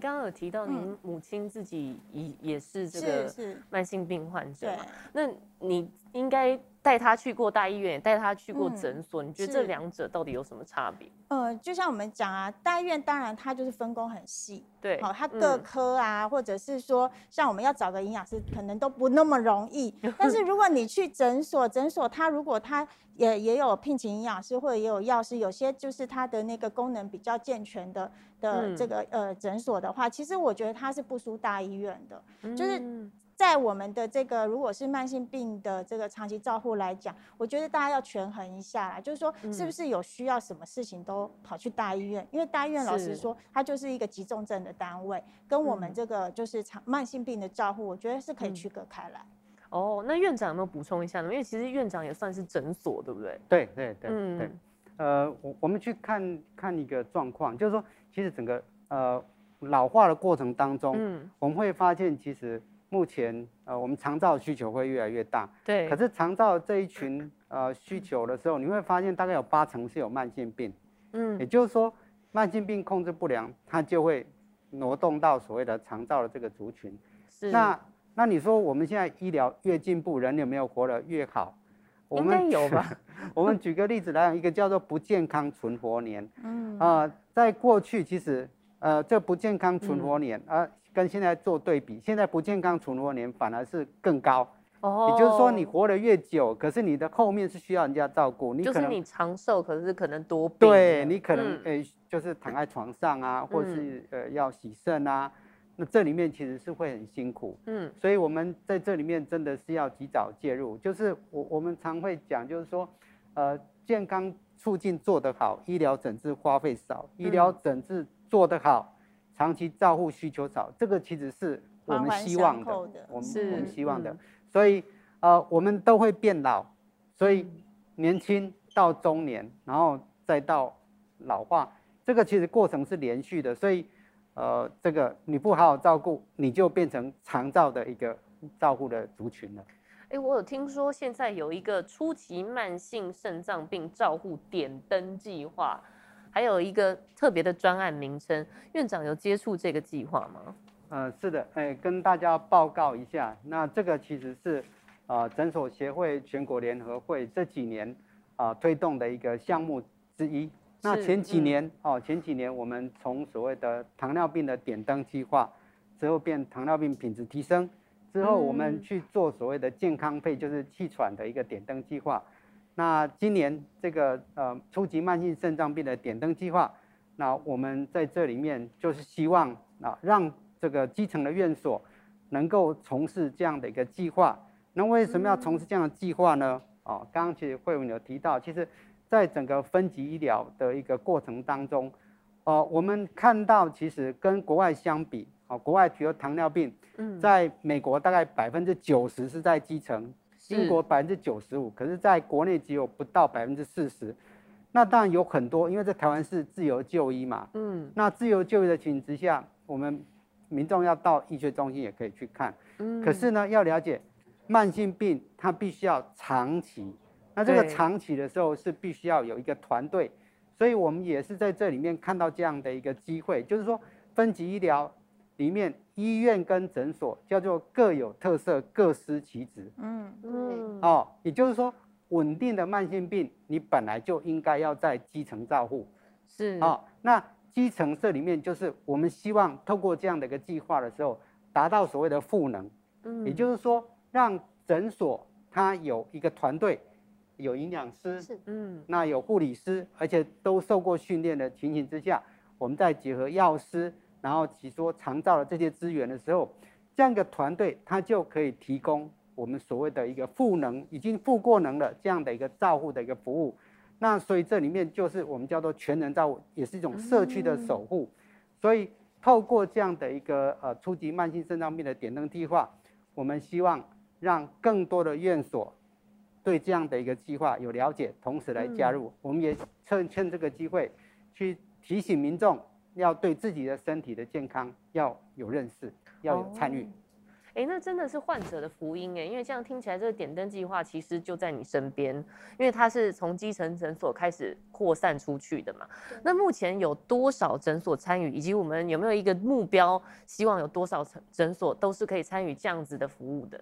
刚刚有提到您母亲自己也也是这个慢性病患者嘛？那你应该带他去过大医院，也带他去过诊所。你觉得这两者到底有什么差别？呃，就像我们讲啊，大医院当然它就是分工很细，对，好，它各科啊，或者是说像我们要找个营养师，可能都不那么容易。但是如果你去诊所，诊所它如果它也也有聘请营养师，或者也有药师，有些就是它的那个功能比较健全的。的这个呃诊所的话，其实我觉得它是不输大医院的，就是在我们的这个如果是慢性病的这个长期照护来讲，我觉得大家要权衡一下啦，就是说是不是有需要什么事情都跑去大医院，因为大医院老实说，它就是一个急重症的单位，跟我们这个就是长慢性病的照护，我觉得是可以区隔开来。哦，那院长有没有补充一下呢？因为其实院长也算是诊所，对不对？对对对，嗯对。呃，我我们去看看一个状况，就是说，其实整个呃老化的过程当中，嗯，我们会发现，其实目前呃我们长照需求会越来越大，对。可是长照这一群呃需求的时候，你会发现大概有八成是有慢性病，嗯，也就是说，慢性病控制不良，它就会挪动到所谓的长照的这个族群。是。那那你说我们现在医疗越进步，人有没有活得越好？我们有吧。我们举个例子来讲，一个叫做不健康存活年。嗯啊、呃，在过去其实，呃，这不健康存活年啊、呃，跟现在做对比，现在不健康存活年反而是更高。哦。也就是说，你活得越久，可是你的后面是需要人家照顾。你可能就是你长寿，可是可能多病。对，你可能诶、嗯欸，就是躺在床上啊，或是呃要洗肾啊。那这里面其实是会很辛苦，嗯，所以我们在这里面真的是要及早介入。就是我我们常会讲，就是说，呃，健康促进做得好，医疗诊治花费少；医疗诊治做得好，长期照护需求少。这个其实是我们希望的，我们我们希望的。所以呃，我们都会变老，所以年轻到中年，然后再到老化，这个其实过程是连续的，所以。呃，这个你不好好照顾，你就变成长照的一个照顾的族群了。哎，我有听说现在有一个初期慢性肾脏病照护点灯计划，还有一个特别的专案名称。院长有接触这个计划吗？呃，是的，哎，跟大家报告一下，那这个其实是呃诊所协会全国联合会这几年啊、呃、推动的一个项目之一。那前几年、嗯、哦，前几年我们从所谓的糖尿病的点灯计划，之后变糖尿病品质提升，之后我们去做所谓的健康配，就是气喘的一个点灯计划。那今年这个呃初级慢性肾脏病的点灯计划，那我们在这里面就是希望啊，让这个基层的院所能够从事这样的一个计划。那为什么要从事这样的计划呢？哦，刚刚其实慧文有提到，其实。在整个分级医疗的一个过程当中，呃，我们看到其实跟国外相比，哦，国外比如糖尿病，在美国大概百分之九十是在基层，英国百分之九十五，可是在国内只有不到百分之四十。那当然有很多，因为在台湾是自由就医嘛，嗯，那自由就医的情形之下，我们民众要到医学中心也可以去看，嗯，可是呢，要了解慢性病，它必须要长期。那这个长期的时候是必须要有一个团队，所以我们也是在这里面看到这样的一个机会，就是说分级医疗里面医院跟诊所叫做各有特色，各司其职。嗯嗯。哦，也就是说稳定的慢性病，你本来就应该要在基层照护。是。哦，那基层这里面就是我们希望透过这样的一个计划的时候，达到所谓的赋能。嗯。也就是说，让诊所它有一个团队。有营养师，是嗯，那有护理师，而且都受过训练的情形之下，我们再结合药师，然后提出长照的这些资源的时候，这样一个团队，它就可以提供我们所谓的一个赋能，已经赋过能了这样的一个照护的一个服务。那所以这里面就是我们叫做全人照护，也是一种社区的守护。所以透过这样的一个呃初级慢性肾脏病的点灯计划，我们希望让更多的院所。对这样的一个计划有了解，同时来加入，嗯、我们也趁趁这个机会，去提醒民众要对自己的身体的健康要有认识，要有参与。哎，那真的是患者的福音哎，因为这样听起来，这个点灯计划其实就在你身边，因为它是从基层诊所开始扩散出去的嘛。那目前有多少诊所参与，以及我们有没有一个目标，希望有多少诊诊所都是可以参与这样子的服务的？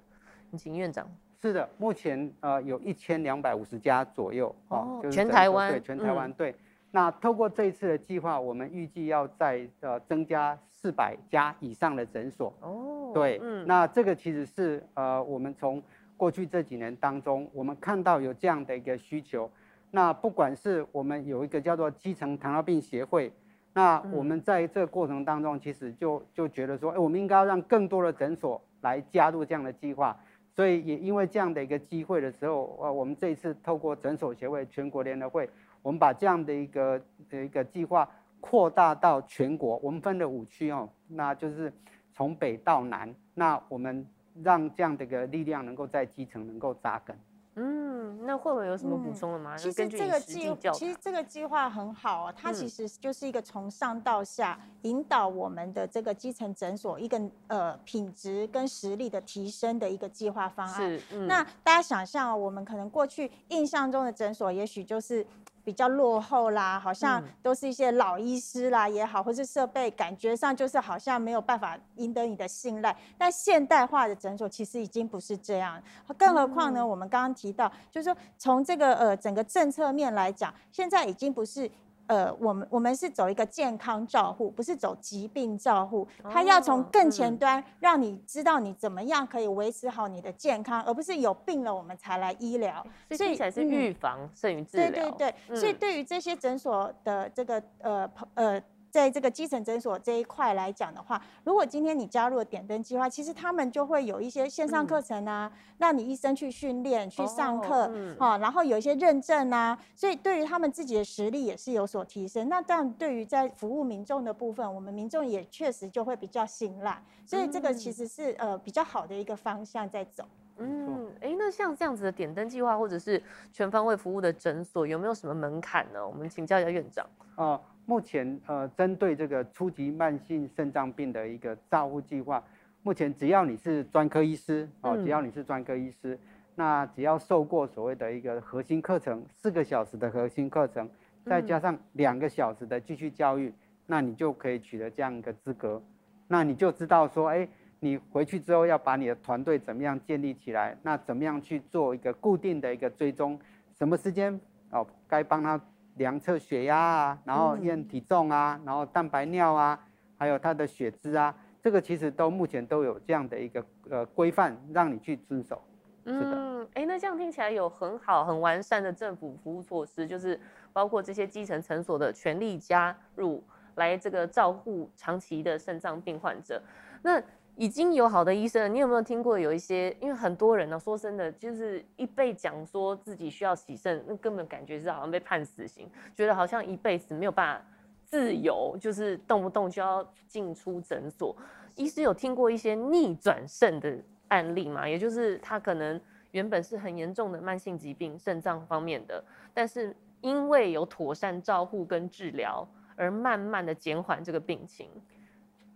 你请院长。是的，目前呃有一千两百五十家左右哦，就是、全台湾对，全台湾对。那透过这一次的计划，我们预计要在呃增加四百家以上的诊所哦。对，嗯，那这个其实是呃我们从过去这几年当中，我们看到有这样的一个需求。那不管是我们有一个叫做基层糖尿病协会，那我们在这个过程当中，其实就就觉得说，哎，我们应该要让更多的诊所来加入这样的计划。所以也因为这样的一个机会的时候，呃，我们这一次透过诊所协会全国联合会，我们把这样的一个一个计划扩大到全国。我们分了五区哦，那就是从北到南，那我们让这样的一个力量能够在基层能够扎根。嗯，那会不会有什么补充的吗？嗯、其实这个计，其实这个计划很好哦，它其实就是一个从上到下引导我们的这个基层诊所一个呃品质跟实力的提升的一个计划方案。是，嗯、那大家想象，我们可能过去印象中的诊所，也许就是。比较落后啦，好像都是一些老医师啦也好，或是设备感觉上就是好像没有办法赢得你的信赖。但现代化的诊所其实已经不是这样，更何况呢？我们刚刚提到，就是说从这个呃整个政策面来讲，现在已经不是。呃，我们我们是走一个健康照护，不是走疾病照护。他要从更前端，让你知道你怎么样可以维持好你的健康，而不是有病了我们才来医疗。所以才是预防胜于治疗。对对对，所以对于这些诊所的这个呃呃。在这个基层诊所这一块来讲的话，如果今天你加入了点灯计划，其实他们就会有一些线上课程啊，嗯、让你医生去训练、去上课，啊、哦嗯，然后有一些认证啊，所以对于他们自己的实力也是有所提升。那这样对于在服务民众的部分，我们民众也确实就会比较信赖，所以这个其实是呃比较好的一个方向在走。嗯，哎，那像这样子的点灯计划，或者是全方位服务的诊所，有没有什么门槛呢？我们请教一下院长。哦。目前呃，针对这个初级慢性肾脏病的一个照护计划，目前只要你是专科医师哦，只要你是专科医师，嗯、那只要受过所谓的一个核心课程，四个小时的核心课程，再加上两个小时的继续教育，那你就可以取得这样一个资格。那你就知道说，哎，你回去之后要把你的团队怎么样建立起来，那怎么样去做一个固定的一个追踪，什么时间哦，该帮他。量测血压啊，然后验体重啊，嗯、然后蛋白尿啊，还有他的血脂啊，这个其实都目前都有这样的一个呃规范，让你去遵守。是的。嗯，哎，那这样听起来有很好、很完善的政府服务措施，就是包括这些基层诊所的全力加入，来这个照顾长期的肾脏病患者。那已经有好的医生，你有没有听过有一些？因为很多人呢、说真的，就是一被讲说自己需要洗肾，那根本感觉是好像被判死刑，觉得好像一辈子没有办法自由，就是动不动就要进出诊所。医师有听过一些逆转肾的案例吗？也就是他可能原本是很严重的慢性疾病，肾脏方面的，但是因为有妥善照护跟治疗，而慢慢的减缓这个病情。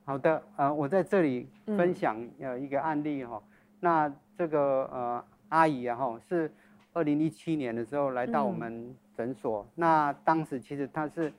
好的，呃，我在这里分享呃一个案例哈、嗯，那这个呃阿姨啊哈是二零一七年的时候来到我们诊所、嗯，那当时其实她是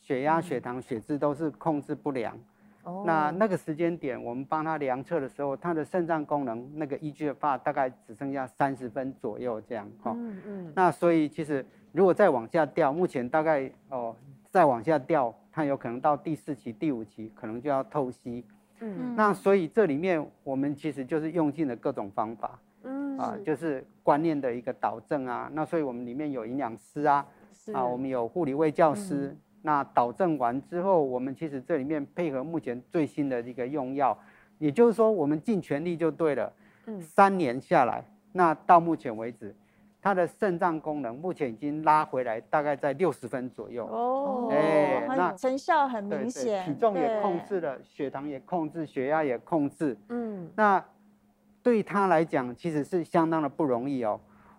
血压、血糖、血脂都是控制不良，哦、嗯，那那个时间点我们帮她量测的时候，她的肾脏功能那个 eGFR 大概只剩下三十分左右这样哈，嗯嗯，那所以其实如果再往下掉，目前大概哦再往下掉。它有可能到第四期、第五期，可能就要透析。嗯，那所以这里面我们其实就是用尽了各种方法。嗯，啊，就是观念的一个导正啊。那所以我们里面有营养师啊，啊，我们有护理卫教师。嗯、那导正完之后，我们其实这里面配合目前最新的一个用药，也就是说我们尽全力就对了。嗯，三年下来，那到目前为止。他的肾脏功能目前已经拉回来，大概在六十分左右。哦，哎，那成效很明显，体重也控制了，血糖也控制，血压也控制。嗯，那对他来讲，其实是相当的不容易哦。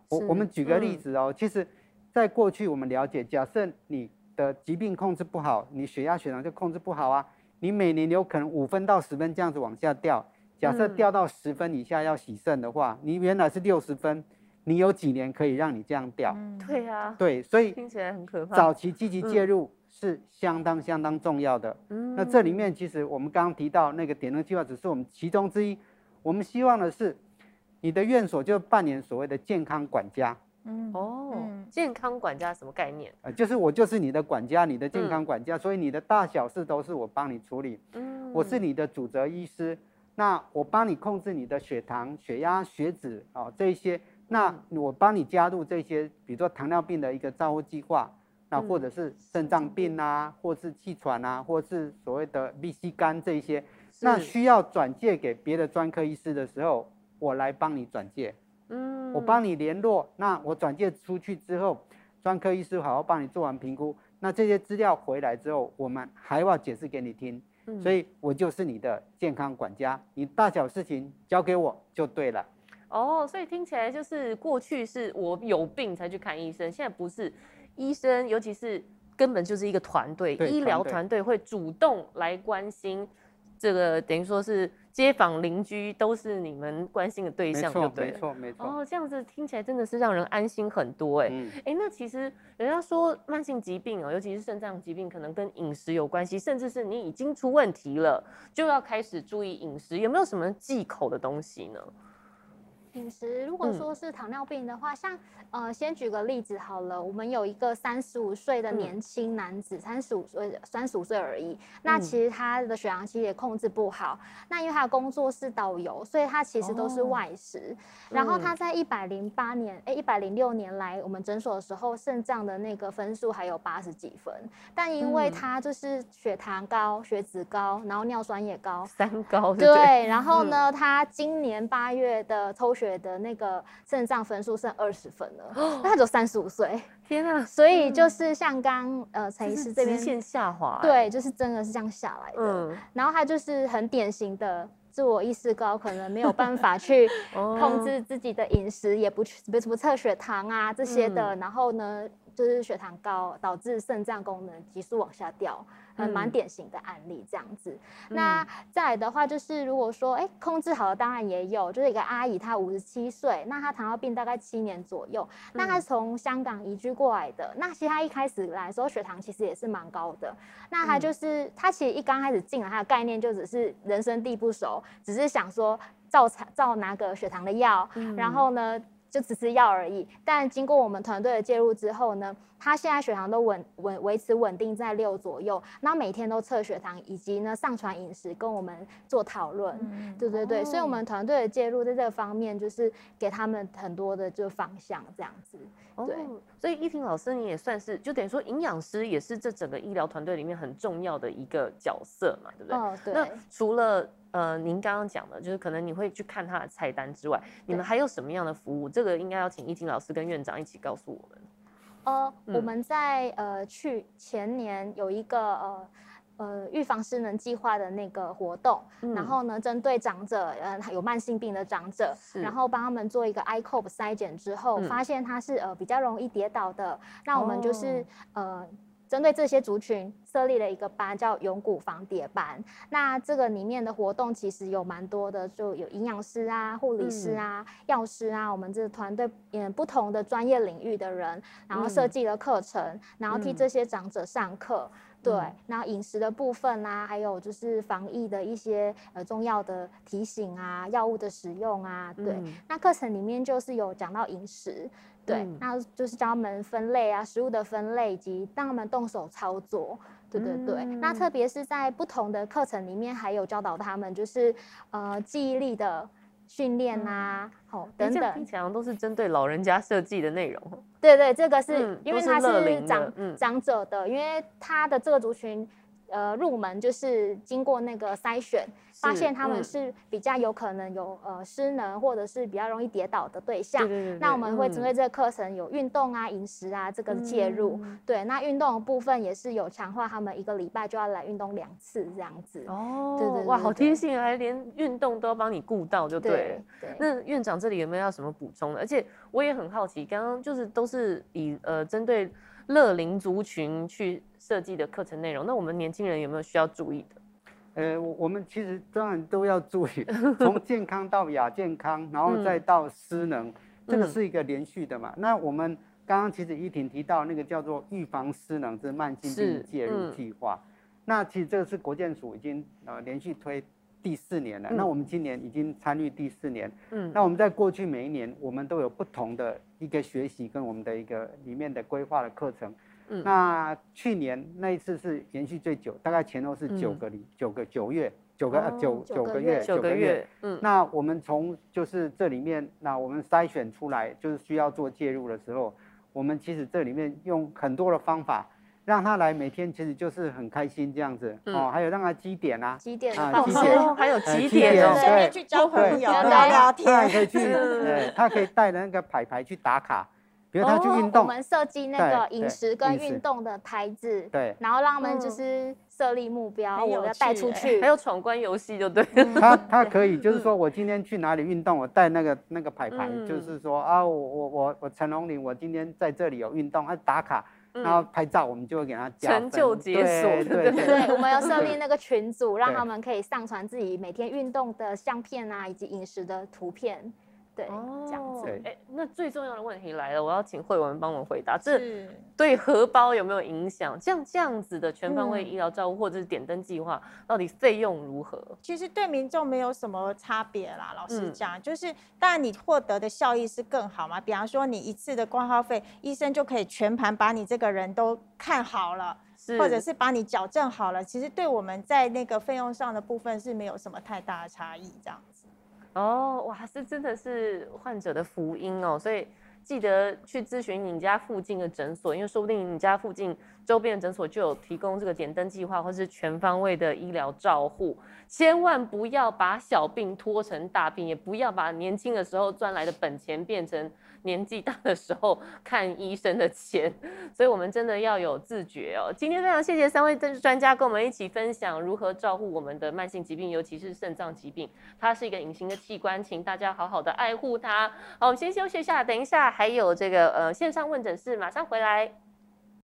我我们举个例子哦，嗯、其实，在过去我们了解，假设你的疾病控制不好，你血压、血糖就控制不好啊，你每年有可能五分到十分这样子往下掉。假设掉到十分以下要洗肾的话，你原来是六十分，你有几年可以让你这样掉？对啊，对，所以听起来很可怕。早期积极介入是相当相当重要的。嗯，那这里面其实我们刚刚提到那个点灯计划只是我们其中之一，我们希望的是你的院所就扮演所谓的健康管家。嗯哦，健康管家什么概念？呃，就是我就是你的管家，你的健康管家，所以你的大小事都是我帮你处理。嗯，我是你的主责医师，那我帮你控制你的血糖、血压、血脂哦，这一些。那我帮你加入这些，比如说糖尿病的一个照护计划，那或者是肾脏病啊，或是气喘啊，或是所谓的 B C 肝这一些，那需要转介给别的专科医师的时候，我来帮你转介。嗯，我帮你联络，那我转介出去之后，专科医师好好帮你做完评估，那这些资料回来之后，我们还要解释给你听，所以我就是你的健康管家，你大小事情交给我就对了。哦，所以听起来就是过去是我有病才去看医生，现在不是，医生尤其是根本就是一个团队，医疗团队会主动来关心。这个等于说是街坊邻居都是你们关心的对象，对不对？没错，没错。哦，这样子听起来真的是让人安心很多哎。哎、嗯，那其实人家说慢性疾病哦，尤其是肾脏疾病，可能跟饮食有关系，甚至是你已经出问题了，就要开始注意饮食。有没有什么忌口的东西呢？饮食，如果说是糖尿病的话，嗯、像呃，先举个例子好了，我们有一个三十五岁的年轻男子，三十五岁，三十五岁而已。那其实他的血糖其实也控制不好。那因为他的工作是导游，所以他其实都是外食。哦、然后他在一百零八年，哎，一百零六年来我们诊所的时候，肾脏的那个分数还有八十几分。但因为他就是血糖高、血脂高，然后尿酸也高，三高。对，然后呢，嗯、他今年八月的抽血的那个肾脏分数剩二十分了，那他只有三十五岁，天啊！所以就是像刚呃陈医师这边直线下滑，对，就是真的是这样下来的。嗯，然后他就是很典型的自我意识高，可能没有办法去 控制自己的饮食，也不去不不测血糖啊这些的，然后呢就是血糖高导致肾脏功能急速往下掉。很蛮典型的案例这样子，嗯、那再来的话就是，如果说哎、欸、控制好了，当然也有，就是一个阿姨，她五十七岁，那她糖尿病大概七年左右，嗯、那她从香港移居过来的，那其实她一开始来的时候血糖其实也是蛮高的，那她就是、嗯、她其实一刚开始进来，她的概念就只是人生地不熟，只是想说照照拿个血糖的药，嗯、然后呢。就只是药而已，但经过我们团队的介入之后呢，他现在血糖都稳稳维持稳定在六左右，那每天都测血糖，以及呢上传饮食跟我们做讨论，嗯、对对对，哦、所以我们团队的介入在这个方面就是给他们很多的就方向这样子，对，哦、所以依婷老师你也算是就等于说营养师也是这整个医疗团队里面很重要的一个角色嘛，对不对？哦，对。那除了呃，您刚刚讲的，就是可能你会去看他的菜单之外，你们还有什么样的服务？这个应该要请依婷老师跟院长一起告诉我们。呃，嗯、我们在呃去前年有一个呃呃预防失能计划的那个活动，嗯、然后呢，针对长者，呃有慢性病的长者，然后帮他们做一个 ICOPE 筛检之后，嗯、发现他是呃比较容易跌倒的，那我们就是、哦、呃。针对这些族群设立了一个班，叫永古防跌班。那这个里面的活动其实有蛮多的，就有营养师啊、护理师啊、嗯、药师啊，我们这团队嗯不同的专业领域的人，然后设计了课程，嗯、然后替这些长者上课。嗯、对，然后饮食的部分啊，还有就是防疫的一些呃重要的提醒啊，药物的使用啊，对。嗯、那课程里面就是有讲到饮食。对，那就是教他们分类啊，食物的分类以及让他们动手操作。对对对，嗯、那特别是在不同的课程里面，还有教导他们就是呃记忆力的训练啊，好、嗯、等等。听起来都是针对老人家设计的内容。对对，这个是、嗯、因为他是长、嗯、长者的，因为他的这个族群。呃，入门就是经过那个筛选，发现他们是比较有可能有呃失能或者是比较容易跌倒的对象。对对对。那我们会针对这个课程有运动啊、饮食啊这个介入。对，那运动的部分也是有强化他们一个礼拜就要来运动两次这样子。哦。对对。哇，好贴心啊，还连运动都要帮你顾到，就对。对。那院长这里有没有要什么补充的？而且我也很好奇，刚刚就是都是以呃针对。乐龄族群去设计的课程内容，那我们年轻人有没有需要注意的？呃，我们其实当然都要注意，从健康到亚健康，然后再到失能，嗯、这个是一个连续的嘛。那我们刚刚其实依婷提到那个叫做预防失能之慢性病介入计划，嗯、那其实这个是国健署已经呃连续推第四年了。嗯、那我们今年已经参与第四年。嗯，那我们在过去每一年，我们都有不同的一个学习跟我们的一个里面的规划的课程。嗯、那去年那一次是延续最久，大概前后是九个里、嗯、九个九月九个、哦、九九个月九个月。嗯，那我们从就是这里面，那我们筛选出来就是需要做介入的时候，我们其实这里面用很多的方法，让他来每天其实就是很开心这样子、嗯、哦，还有让他积点啊，积点啊，积点，还有积点？哦，对，去交朋友聊聊天，对可以去，对，他可以带着那个牌牌去打卡。比如他去运动，我们设计那个饮食跟运动的牌子，对，然后让他们就是设立目标，我要带出去，还有闯关游戏就对。他他可以就是说我今天去哪里运动，我带那个那个牌牌，就是说啊，我我我我陈龙林，我今天在这里有运动，他打卡，然后拍照，我们就会给他成就解锁。对对对，我们要设立那个 群组，让他们可以上传自己每天运动的相片啊，以及饮食的图片。对，那最重要的问题来了，我要请惠文帮我回答，这对荷包有没有影响？像这样子的全方位医疗照护或者是点灯计划，到底费用如何？其实对民众没有什么差别啦，老实讲，嗯、就是当然你获得的效益是更好嘛。比方说你一次的挂号费，医生就可以全盘把你这个人都看好了，或者是把你矫正好了。其实对我们在那个费用上的部分是没有什么太大的差异，这样。哦，哇，这真的是患者的福音哦，所以记得去咨询你家附近的诊所，因为说不定你家附近周边的诊所就有提供这个点灯计划，或是全方位的医疗照护。千万不要把小病拖成大病，也不要把年轻的时候赚来的本钱变成年纪大的时候看医生的钱，所以我们真的要有自觉哦。今天非常谢谢三位政治专家跟我们一起分享如何照顾我们的慢性疾病，尤其是肾脏疾病，它是一个隐形的器官，请大家好好的爱护它。好，我们先休息一下，等一下还有这个呃线上问诊室，马上回来。